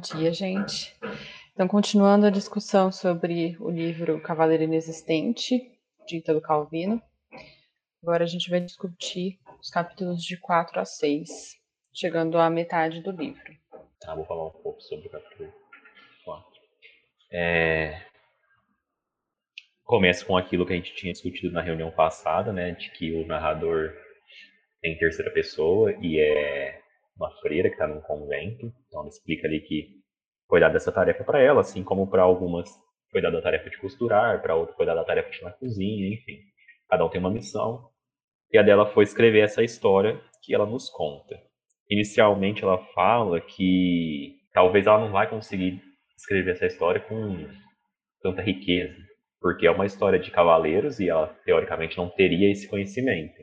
Dia, gente. Então, continuando a discussão sobre o livro Cavaleiro Inexistente, de Italo Calvino, agora a gente vai discutir os capítulos de 4 a 6, chegando à metade do livro. Ah, vou falar um pouco sobre o capítulo 4. É... Começa com aquilo que a gente tinha discutido na reunião passada, né, de que o narrador é em terceira pessoa e é uma freira que está num convento. Então, ela explica ali que foi dada essa tarefa para ela, assim como para algumas foi dada a tarefa de costurar, para outra foi dada a tarefa de ir na cozinha, enfim. Cada um tem uma missão. E a dela foi escrever essa história que ela nos conta. Inicialmente, ela fala que talvez ela não vai conseguir escrever essa história com tanta riqueza, porque é uma história de cavaleiros e ela teoricamente não teria esse conhecimento,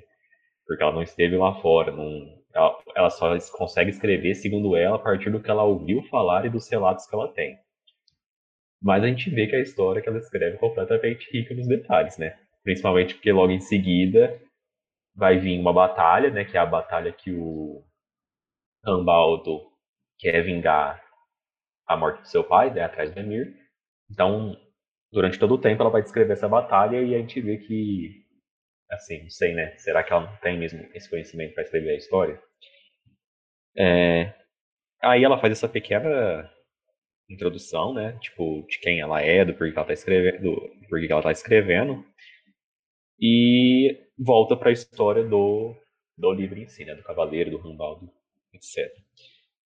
porque ela não esteve lá fora, não, ela, ela só consegue escrever, segundo ela, a partir do que ela ouviu falar e dos relatos que ela tem. Mas a gente vê que a história que ela escreve é completamente rica nos detalhes, né? Principalmente porque logo em seguida vai vir uma batalha, né? Que é a batalha que o Rambaldo quer vingar a morte do seu pai, né? Atrás do Emir. Então, durante todo o tempo ela vai descrever essa batalha e a gente vê que assim, não sei, né? Será que ela não tem mesmo esse conhecimento para escrever a história? É, aí ela faz essa pequena introdução, né? Tipo, de quem ela é, do porquê ela tá escrevendo, do porquê ela tá escrevendo. E volta para a história do, do livro em si, né? Do cavaleiro, do Rambaldo, etc.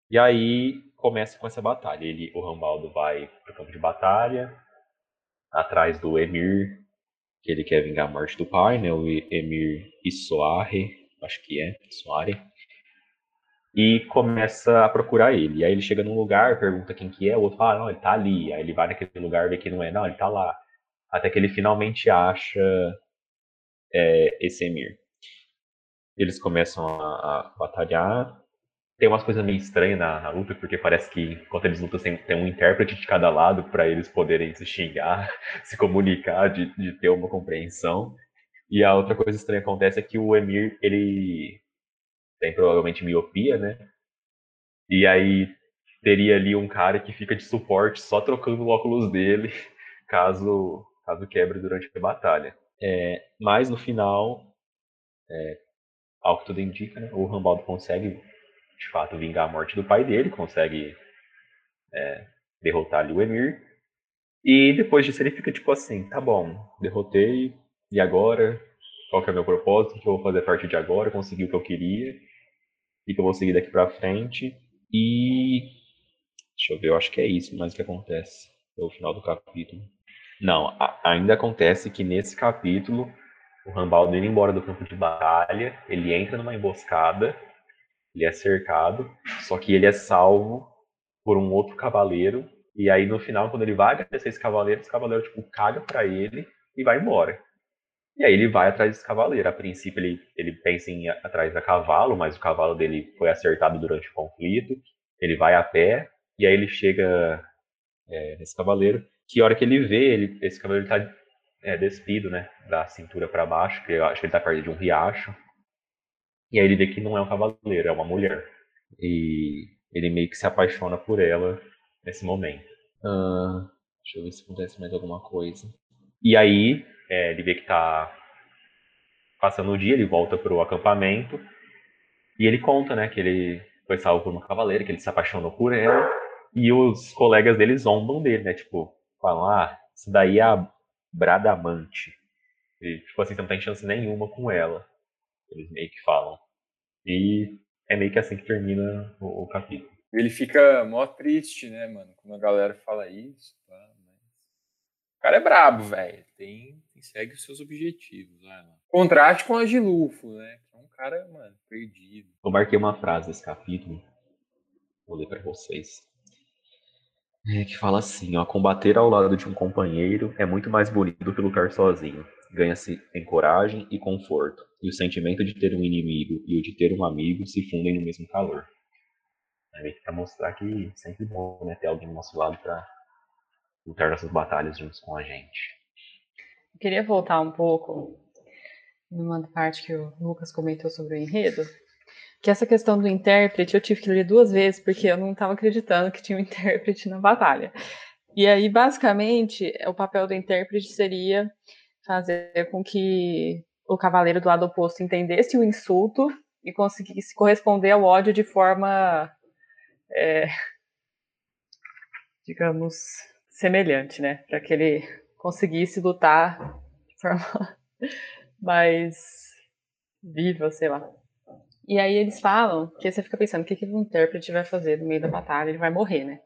E aí começa com essa batalha. Ele, o Rambaldo vai pro campo de batalha, atrás do Emir, que ele quer vingar a morte do pai, né? O Emir Issoare, acho que é, Issoare. E começa a procurar ele. E aí ele chega num lugar, pergunta quem que é, o outro fala, ah, não, ele tá ali. Aí ele vai naquele lugar, vê que não é, não, ele tá lá. Até que ele finalmente acha é, esse Emir. Eles começam a, a batalhar, tem umas coisas meio estranhas na, na, luta, porque parece que enquanto eles lutam tem, tem um intérprete de cada lado para eles poderem se xingar, se comunicar, de, de, ter uma compreensão. E a outra coisa estranha acontece é que o Emir, ele tem provavelmente miopia, né? E aí teria ali um cara que fica de suporte só trocando o óculos dele, caso, caso quebre durante a batalha. É, mas no final, é, ao que tudo indica, né, o Rambaldo consegue de fato vingar a morte do pai dele, consegue é, derrotar ali o Emir. E depois disso ele fica tipo assim, tá bom, derrotei, e agora? Qual que é o meu propósito? O que eu vou fazer a partir de agora? Consegui o que eu queria. E que eu vou seguir daqui pra frente. E. Deixa eu ver, eu acho que é isso mais que acontece. É o final do capítulo. Não, a, ainda acontece que nesse capítulo, o Rambaldo indo embora do campo de batalha, ele entra numa emboscada ele é cercado, só que ele é salvo por um outro cavaleiro. E aí no final, quando ele vai agradecer esse cavaleiro, esse cavaleiro tipo caga para ele e vai embora. E aí ele vai atrás desse cavaleiro. A princípio ele, ele pensa em ir atrás da cavalo, mas o cavalo dele foi acertado durante o conflito. Ele vai a pé e aí ele chega é, nesse cavaleiro. Que hora que ele vê, ele, esse cavaleiro está é, despido, né, da cintura para baixo, que eu acho que ele está perto de um riacho. E aí ele vê que não é um cavaleiro, é uma mulher. E ele meio que se apaixona por ela nesse momento. Uh, deixa eu ver se acontece mais alguma coisa. E aí é, ele vê que tá passando o dia, ele volta pro acampamento. E ele conta, né, que ele foi salvo por uma cavaleira, que ele se apaixonou por ela. E os colegas dele zombam dele, né? Tipo, falam, ah, isso daí é a Bradamante. E, tipo assim, você não tem chance nenhuma com ela. Eles meio que falam. E é meio que assim que termina o, o capítulo. Ele fica mó triste, né, mano? Quando a galera fala isso. Tá? O cara é brabo, velho. Tem, tem, segue os seus objetivos. Vai lá. Contraste com a Gilufo, né? Que é um cara, mano, perdido. Eu marquei uma frase nesse capítulo Vou ler para vocês. É, que fala assim, ó, combater ao lado de um companheiro é muito mais bonito do que lutar sozinho. Ganha-se em coragem e conforto, e o sentimento de ter um inimigo e o de ter um amigo se fundem no mesmo calor. É para mostrar que sempre bom né, ter alguém do nosso lado para lutar nossas batalhas juntos com a gente. Eu queria voltar um pouco numa parte que o Lucas comentou sobre o enredo, que essa questão do intérprete eu tive que ler duas vezes porque eu não estava acreditando que tinha um intérprete na batalha. E aí, basicamente, o papel do intérprete seria fazer com que o cavaleiro do lado oposto entendesse o insulto e conseguisse corresponder ao ódio de forma, é, digamos, semelhante, né? Para que ele conseguisse lutar de forma mais viva, sei lá. E aí eles falam que você fica pensando o que, que o intérprete vai fazer no meio da batalha, ele vai morrer, né?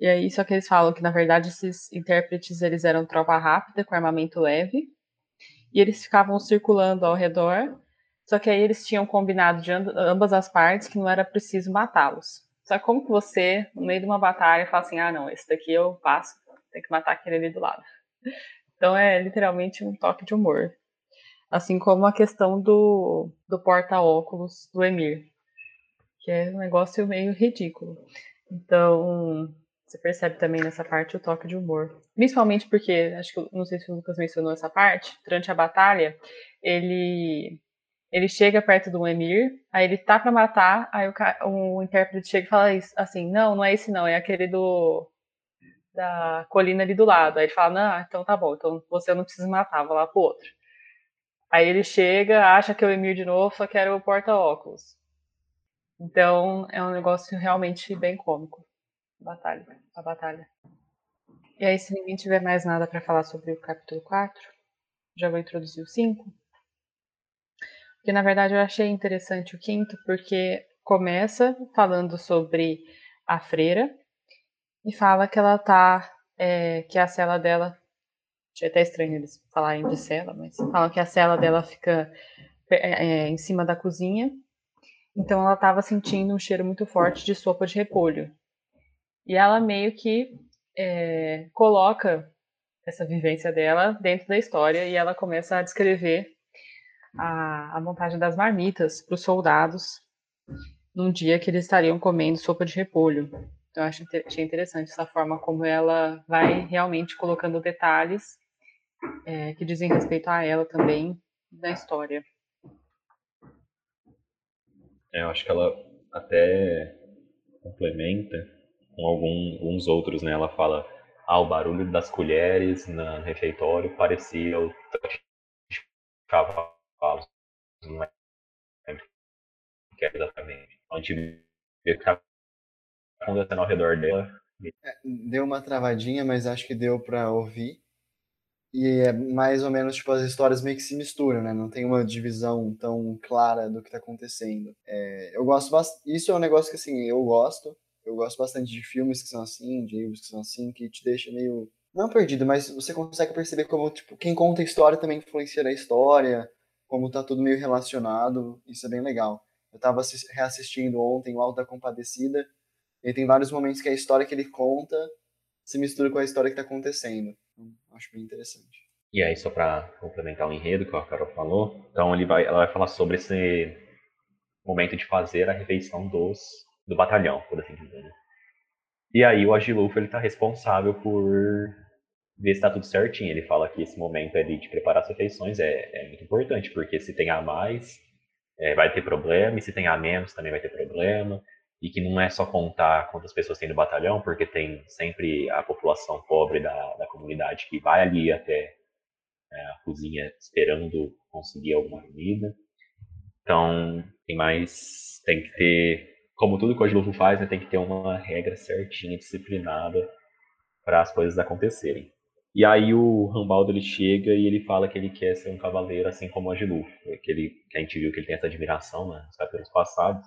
E aí só que eles falam que na verdade esses intérpretes eles eram tropa rápida com armamento leve e eles ficavam circulando ao redor. Só que aí eles tinham combinado de ambas as partes que não era preciso matá-los. Só que como que você, no meio de uma batalha, fala assim, ah não, esse daqui eu passo, tem que matar aquele ali do lado. Então é literalmente um toque de humor. Assim como a questão do, do porta-óculos do Emir, que é um negócio meio ridículo. Então, você percebe também nessa parte o toque de humor. Principalmente porque, acho que, não sei se o Lucas mencionou essa parte, durante a batalha, ele ele chega perto do Emir, aí ele tá para matar, aí o, o, intérprete chega e fala assim, não, não é esse não, é aquele do da colina ali do lado. Aí ele fala, não, então tá bom, então você não precisa matar, vou lá pro outro. Aí ele chega, acha que é o Emir de novo, só que era o porta-óculos. Então é um negócio realmente bem cômico. Batalha, a batalha. E aí, se ninguém tiver mais nada para falar sobre o capítulo 4, já vou introduzir o 5. Porque na verdade eu achei interessante o quinto, porque começa falando sobre a freira e fala que ela tá. É, que a cela dela Achei até estranho eles falarem de cela, mas falam que a cela dela fica é, é, em cima da cozinha. Então ela estava sentindo um cheiro muito forte de sopa de repolho. E ela meio que é, coloca essa vivência dela dentro da história e ela começa a descrever a, a montagem das marmitas para os soldados num dia que eles estariam comendo sopa de repolho. Então, eu achei interessante essa forma como ela vai realmente colocando detalhes é, que dizem respeito a ela também da história. É, eu acho que ela até complementa com algum, alguns outros, né? Ela fala, ah, o barulho das colheres no refeitório parecia o de. Não é que é exatamente. A gente vê está acontecendo ao redor dela. É, deu uma travadinha, mas acho que deu para ouvir. E é mais ou menos, tipo, as histórias meio que se misturam, né? Não tem uma divisão tão clara do que tá acontecendo. É, eu gosto bastante... Isso é um negócio que, assim, eu gosto. Eu gosto bastante de filmes que são assim, de livros que são assim, que te deixa meio... Não perdido, mas você consegue perceber como, tipo, quem conta a história também influencia na história, como tá tudo meio relacionado. Isso é bem legal. Eu tava reassistindo ontem o Alto da Compadecida, e tem vários momentos que a história que ele conta se mistura com a história que tá acontecendo. Então, acho bem interessante. E aí, só para complementar o enredo que a Carol falou, então ele vai, ela vai falar sobre esse momento de fazer a refeição dos, do batalhão, por assim dizer. Né? E aí o Agilufo ele está responsável por ver se está tudo certinho. Ele fala que esse momento ali de preparar as refeições é, é muito importante, porque se tem a mais, é, vai ter problema, e se tem a menos também vai ter problema e que não é só contar quantas pessoas tem no batalhão, porque tem sempre a população pobre da, da comunidade que vai ali até é, a cozinha esperando conseguir alguma comida. Então, tem mais. Tem que ter. Como tudo que o Agilufo faz, né, tem que ter uma regra certinha, disciplinada, para as coisas acontecerem. E aí o Rambaldo ele chega e ele fala que ele quer ser um cavaleiro assim como o Agilufo. Que, ele, que a gente viu que ele tem essa admiração né, nos capítulos passados.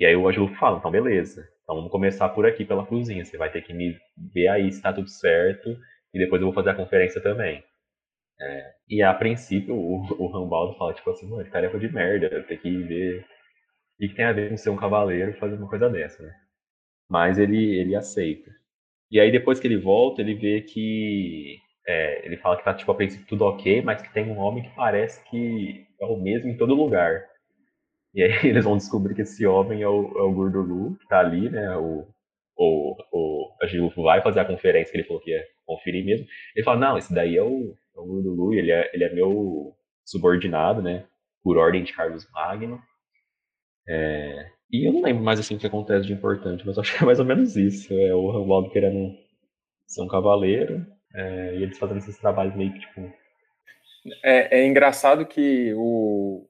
E aí o Ângelo fala, então beleza, então vamos começar por aqui, pela cozinha. Você vai ter que me ver aí se tá tudo certo, e depois eu vou fazer a conferência também. É, e a princípio o, o Rambaldo fala, tipo assim, mano, tarefa de merda, tem que ver E que tem a ver com ser um cavaleiro fazer uma coisa dessa, né? Mas ele, ele aceita. E aí depois que ele volta, ele vê que. É, ele fala que tá, tipo, a princípio tudo ok, mas que tem um homem que parece que é o mesmo em todo lugar. E aí eles vão descobrir que esse homem é o, é o Gurdulu, que tá ali, né? O, o, o Agilufo vai fazer a conferência que ele falou que ia conferir mesmo. Ele fala, não, esse daí é o, é o Gurdulu, ele é, ele é meu subordinado, né? Por ordem de Carlos Magno. É, e eu não lembro mais assim o que acontece de importante, mas acho que é mais ou menos isso. É o Rambaldo querendo ser um cavaleiro é, e eles fazendo esses trabalhos meio que tipo. É, é engraçado que o,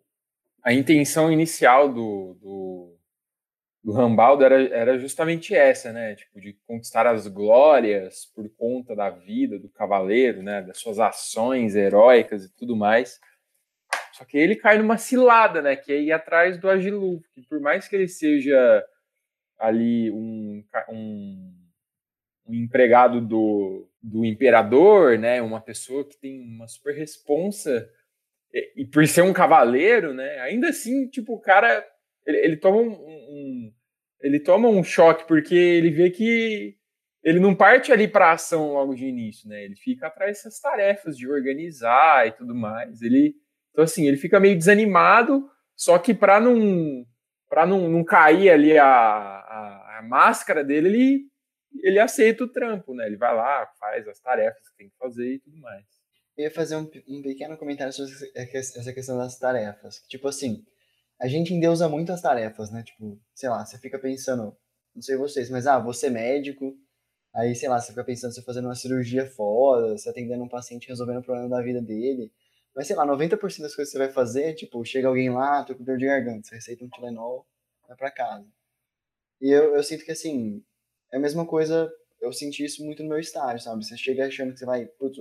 a intenção inicial do, do, do Rambaldo era, era justamente essa, né? Tipo, de conquistar as glórias por conta da vida do cavaleiro, né? Das suas ações heróicas e tudo mais. Só que ele cai numa cilada, né? Que é ir atrás do Agilu, que por mais que ele seja ali um, um, um empregado do, do imperador, né? Uma pessoa que tem uma super responsa e, por ser um cavaleiro, né? Ainda assim, tipo, o cara ele, ele toma um, um, ele toma um choque porque ele vê que ele não parte ali para ação logo de início, né? Ele fica atrás dessas tarefas de organizar e tudo mais. Ele então, assim, ele fica meio desanimado, só que para não, pra não, não cair ali a, a, a, máscara dele, ele, ele aceita o trampo, né? Ele vai lá, faz as tarefas que tem que fazer e tudo mais. Eu ia fazer um, um pequeno comentário sobre essa questão das tarefas. Tipo assim, a gente endeusa muito as tarefas, né? Tipo, sei lá, você fica pensando, não sei vocês, mas ah, você é médico, aí, sei lá, você fica pensando você fazendo uma cirurgia foda, você atendendo um paciente resolvendo o problema da vida dele. Mas sei lá, 90% das coisas que você vai fazer, tipo, chega alguém lá, tô com dor de garganta, você receita um Tilenol, vai pra casa. E eu, eu sinto que, assim, é a mesma coisa, eu senti isso muito no meu estágio, sabe? Você chega achando que você vai, putz,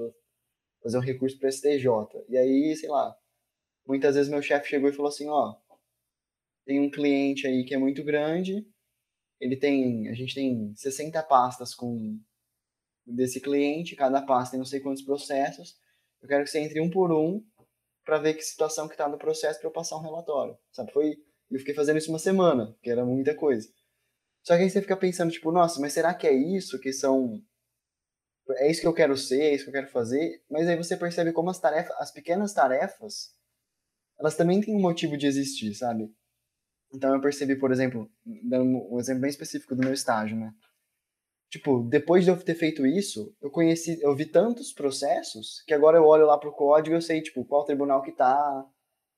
fazer um recurso para STJ. E aí, sei lá, muitas vezes meu chefe chegou e falou assim, ó, tem um cliente aí que é muito grande, ele tem, a gente tem 60 pastas com desse cliente, cada pasta tem não sei quantos processos, eu quero que você entre um por um para ver que situação que tá no processo para eu passar um relatório. Sabe? Foi, eu fiquei fazendo isso uma semana, que era muita coisa. Só que aí você fica pensando, tipo, nossa, mas será que é isso que são. É isso que eu quero ser, é isso que eu quero fazer? Mas aí você percebe como as tarefas, as pequenas tarefas, elas também têm um motivo de existir, sabe? Então eu percebi, por exemplo, dando um exemplo bem específico do meu estágio, né? Tipo, depois de eu ter feito isso, eu conheci, eu vi tantos processos que agora eu olho lá pro código e eu sei, tipo, qual tribunal que tá,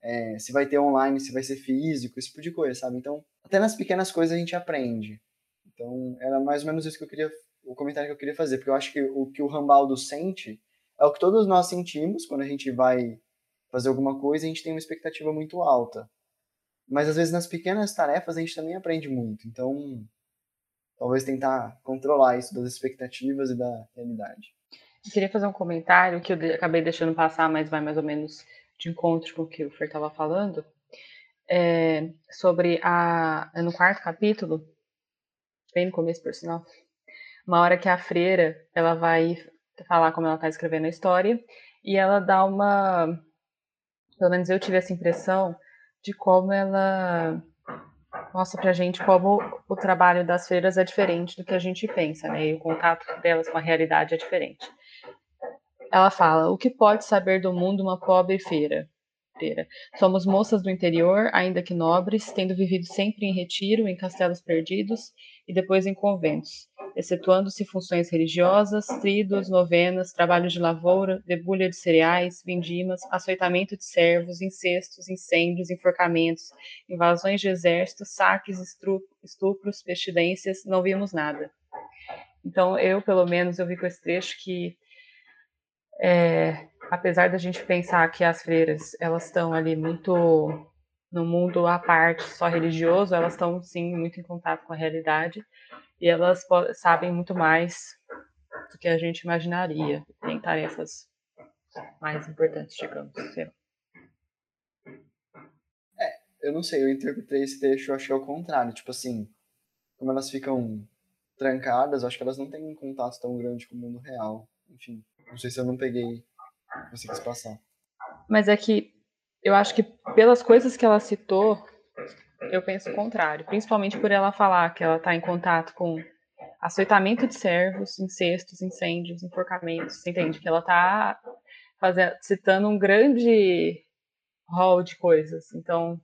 é, se vai ter online, se vai ser físico, esse tipo de coisa, sabe? Então, até nas pequenas coisas a gente aprende. Então, era mais ou menos isso que eu queria, o comentário que eu queria fazer, porque eu acho que o que o Rambaldo sente é o que todos nós sentimos quando a gente vai fazer alguma coisa, a gente tem uma expectativa muito alta. Mas às vezes nas pequenas tarefas a gente também aprende muito. Então, talvez tentar controlar isso das expectativas e da realidade. Eu queria fazer um comentário que eu acabei deixando passar, mas vai mais ou menos de encontro com o que o Fer estava falando, é, sobre a no quarto capítulo, bem no começo, por sinal, uma hora que a freira ela vai falar como ela está escrevendo a história e ela dá uma, pelo menos eu tive essa impressão de como ela mostra pra gente como o trabalho das feiras é diferente do que a gente pensa, né? E o contato delas com a realidade é diferente. Ela fala: o que pode saber do mundo uma pobre feira? Somos moças do interior, ainda que nobres, tendo vivido sempre em retiro, em castelos perdidos e depois em conventos excetuando-se funções religiosas, tridos, novenas, trabalho de lavoura, debulha de cereais, vindimas, açoitamento de servos, incestos, incêndios, enforcamentos, invasões de exércitos, saques, estupros, pestilências, não vimos nada. Então, eu, pelo menos, eu vi com esse trecho que, é, apesar da gente pensar que as freiras, elas estão ali muito no mundo à parte, só religioso, elas estão, sim, muito em contato com a realidade, e elas sabem muito mais do que a gente imaginaria. Tem tarefas mais importantes, digamos. É, eu não sei, eu interpretei esse trecho, eu achei ao contrário. Tipo assim, como elas ficam trancadas, acho que elas não têm um contato tão grande com o mundo real. Enfim, não sei se eu não peguei, você quis passar. Mas é que eu acho que pelas coisas que ela citou, eu penso o contrário, principalmente por ela falar que ela está em contato com açoitamento de servos, incestos, incêndios, enforcamentos, você entende? Que ela está citando um grande rol de coisas. Então,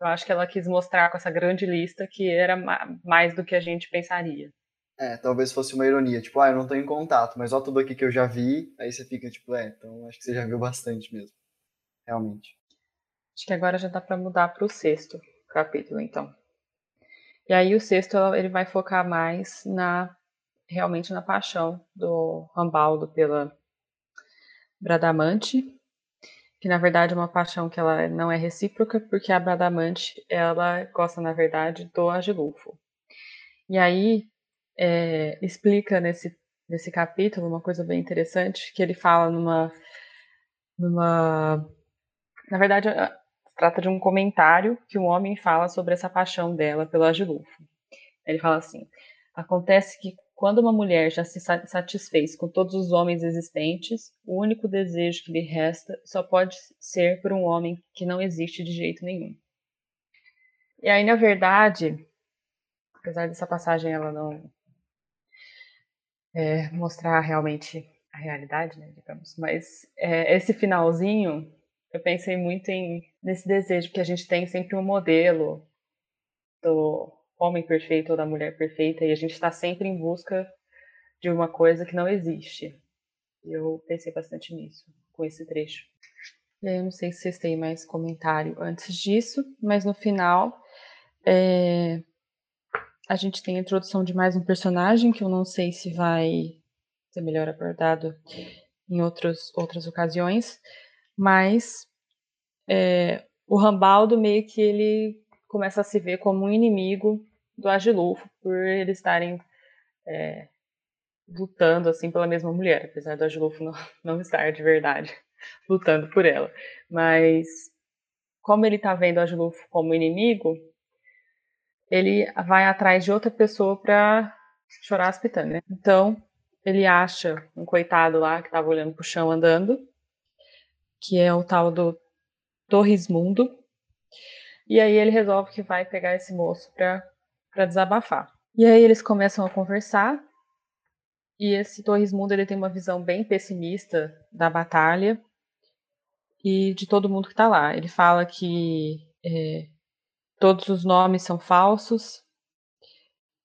eu acho que ela quis mostrar com essa grande lista que era mais do que a gente pensaria. É, talvez fosse uma ironia, tipo, ah, eu não tô em contato, mas olha tudo aqui que eu já vi, aí você fica tipo, é, então acho que você já viu bastante mesmo. Realmente. Acho que agora já dá para mudar para o sexto capítulo, então. E aí o sexto ele vai focar mais na realmente na paixão do Rambaldo pela Bradamante, que na verdade é uma paixão que ela não é recíproca, porque a Bradamante ela gosta na verdade do Agilulfo. E aí é, explica nesse nesse capítulo uma coisa bem interessante que ele fala numa numa na verdade trata de um comentário que um homem fala sobre essa paixão dela pelo Agilulfo. Ele fala assim: acontece que quando uma mulher já se satisfez com todos os homens existentes, o único desejo que lhe resta só pode ser por um homem que não existe de jeito nenhum. E aí, na verdade, apesar dessa passagem ela não é, mostrar realmente a realidade, né, digamos, mas é, esse finalzinho eu pensei muito em nesse desejo que a gente tem sempre um modelo do homem perfeito ou da mulher perfeita e a gente está sempre em busca de uma coisa que não existe. Eu pensei bastante nisso com esse trecho. Eu não sei se vocês têm mais comentário antes disso, mas no final é, a gente tem a introdução de mais um personagem que eu não sei se vai ser melhor abordado em outros, outras ocasiões, mas é, o Rambaldo meio que ele começa a se ver como um inimigo do Agilulfo por eles estarem é, lutando assim pela mesma mulher, apesar do Agilulfo não, não estar de verdade lutando por ela. Mas como ele está vendo o Agilulfo como inimigo, ele vai atrás de outra pessoa para chorar as pitânias. Né? Então, ele acha um coitado lá que estava olhando pro chão andando, que é o tal do Torresmundo. E aí ele resolve que vai pegar esse moço para desabafar. E aí eles começam a conversar. E esse Torresmundo ele tem uma visão bem pessimista da batalha e de todo mundo que está lá. Ele fala que é, todos os nomes são falsos,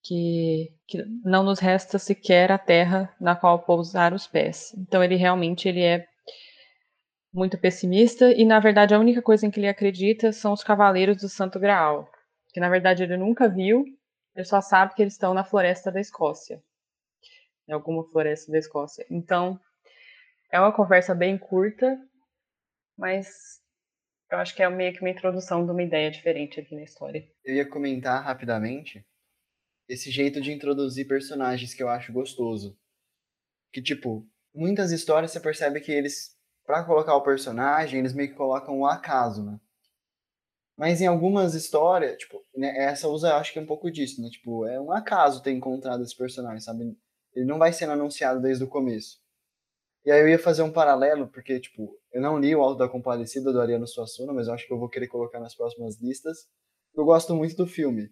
que, que, não nos resta sequer a terra na qual pousar os pés. Então ele realmente ele é muito pessimista e na verdade a única coisa em que ele acredita são os cavaleiros do Santo Graal, que na verdade ele nunca viu, ele só sabe que eles estão na floresta da Escócia, em alguma floresta da Escócia. Então é uma conversa bem curta, mas eu acho que é meio que uma introdução de uma ideia diferente aqui na história. Eu ia comentar rapidamente esse jeito de introduzir personagens que eu acho gostoso. Que, tipo, muitas histórias você percebe que eles para colocar o personagem, eles meio que colocam o acaso, né? Mas em algumas histórias, tipo, né, essa usa, acho que é um pouco disso, né? Tipo, é um acaso ter encontrado esse personagem, sabe? Ele não vai sendo anunciado desde o começo. E aí eu ia fazer um paralelo, porque, tipo, eu não li o Alto da Compadecida do Ariano Suassuna, mas eu acho que eu vou querer colocar nas próximas listas. Eu gosto muito do filme.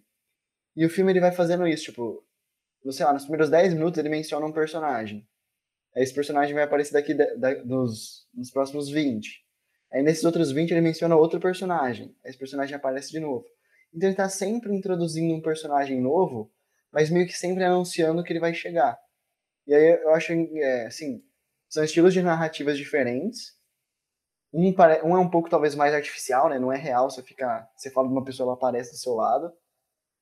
E o filme ele vai fazendo isso, tipo, sei lá, nos primeiros 10 minutos ele menciona um personagem esse personagem vai aparecer daqui dos, nos próximos 20. Aí nesses outros 20 ele menciona outro personagem. Esse personagem aparece de novo. Então ele está sempre introduzindo um personagem novo, mas meio que sempre anunciando que ele vai chegar. E aí eu acho, é, assim, são estilos de narrativas diferentes. Um, um, é um pouco talvez mais artificial, né? Não é real, você fica, você fala de uma pessoa, ela aparece do seu lado.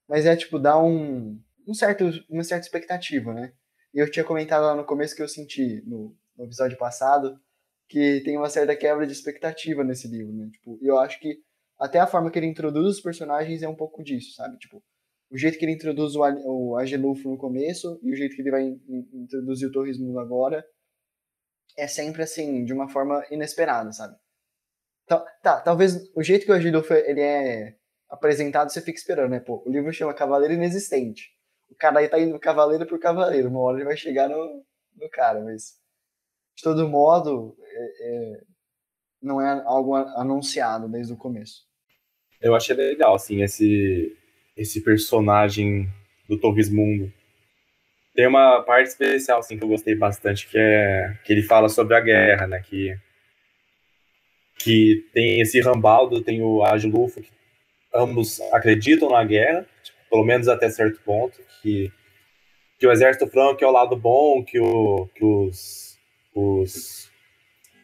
Mas é tipo dá um, um certo, uma certa expectativa, né? E eu tinha comentado lá no começo que eu senti, no, no episódio passado, que tem uma certa quebra de expectativa nesse livro, né? Tipo, eu acho que até a forma que ele introduz os personagens é um pouco disso, sabe? Tipo, o jeito que ele introduz o, o Agenulfo no começo e o jeito que ele vai in, introduzir o Torresmundo agora é sempre assim, de uma forma inesperada, sabe? Tá, tá, talvez o jeito que o Agenulfo ele é apresentado você fica esperando, né? Pô, o livro chama Cavaleiro Inexistente o cara aí tá indo cavaleiro por cavaleiro. Uma hora ele vai chegar no, no cara, mas de todo modo, é, é, não é algo anunciado desde o começo. eu achei legal, assim, esse, esse personagem do Torresmundo. Tem uma parte especial, assim, que eu gostei bastante, que é que ele fala sobre a guerra, né, que, que tem esse Rambaldo, tem o Agilufo, que ambos acreditam na guerra, pelo menos até certo ponto, que, que o exército franco é o lado bom, que, o, que os, os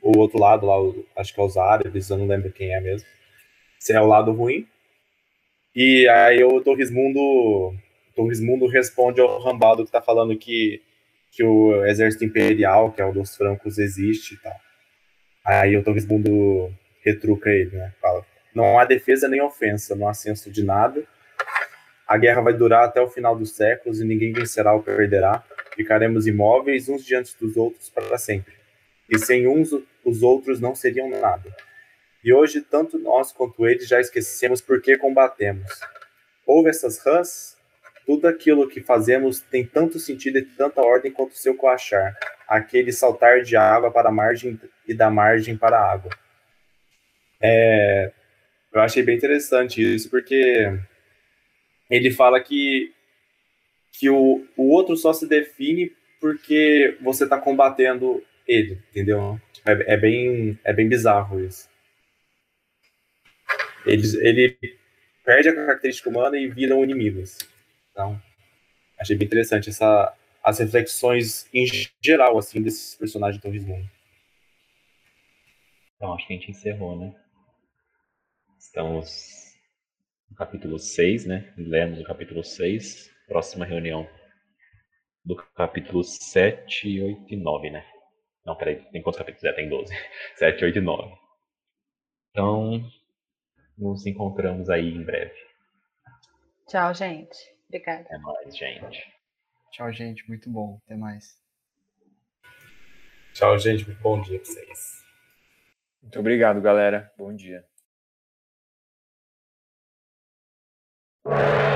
o outro lado lá, acho que é os árabes, eu não lembro quem é mesmo, se é o lado ruim. E aí o Torresmundo, Torresmundo responde ao Rambaldo que tá falando que, que o exército imperial, que é o dos francos, existe e tal. Aí o Torresmundo retruca ele, né? Fala, não há defesa nem ofensa, não há senso de nada. A guerra vai durar até o final dos séculos e ninguém vencerá ou perderá. Ficaremos imóveis uns diante dos outros para sempre. E sem uns, os outros não seriam nada. E hoje, tanto nós quanto eles já esquecemos por que combatemos. Houve essas rãs? Tudo aquilo que fazemos tem tanto sentido e tanta ordem quanto o seu coachar. Aquele saltar de água para a margem e da margem para a água. É, eu achei bem interessante isso, porque ele fala que, que o, o outro só se define porque você está combatendo ele, entendeu? É, é, bem, é bem bizarro isso. Ele, ele perde a característica humana e viram inimigos. Então, achei bem interessante essa, as reflexões em geral, assim, desses personagens do Rismon. Então, acho que a gente encerrou, né? Estamos no capítulo 6, né? Lemos o capítulo 6. Próxima reunião do capítulo 7, 8 e 9, né? Não, peraí, tem quantos capítulos? É, tem 12. 7, 8 e 9. Então, nos encontramos aí em breve. Tchau, gente. Obrigada. Até mais, gente. Tchau, gente. Muito bom. Até mais. Tchau, gente. Muito bom dia pra vocês. Muito obrigado, galera. Bom dia. you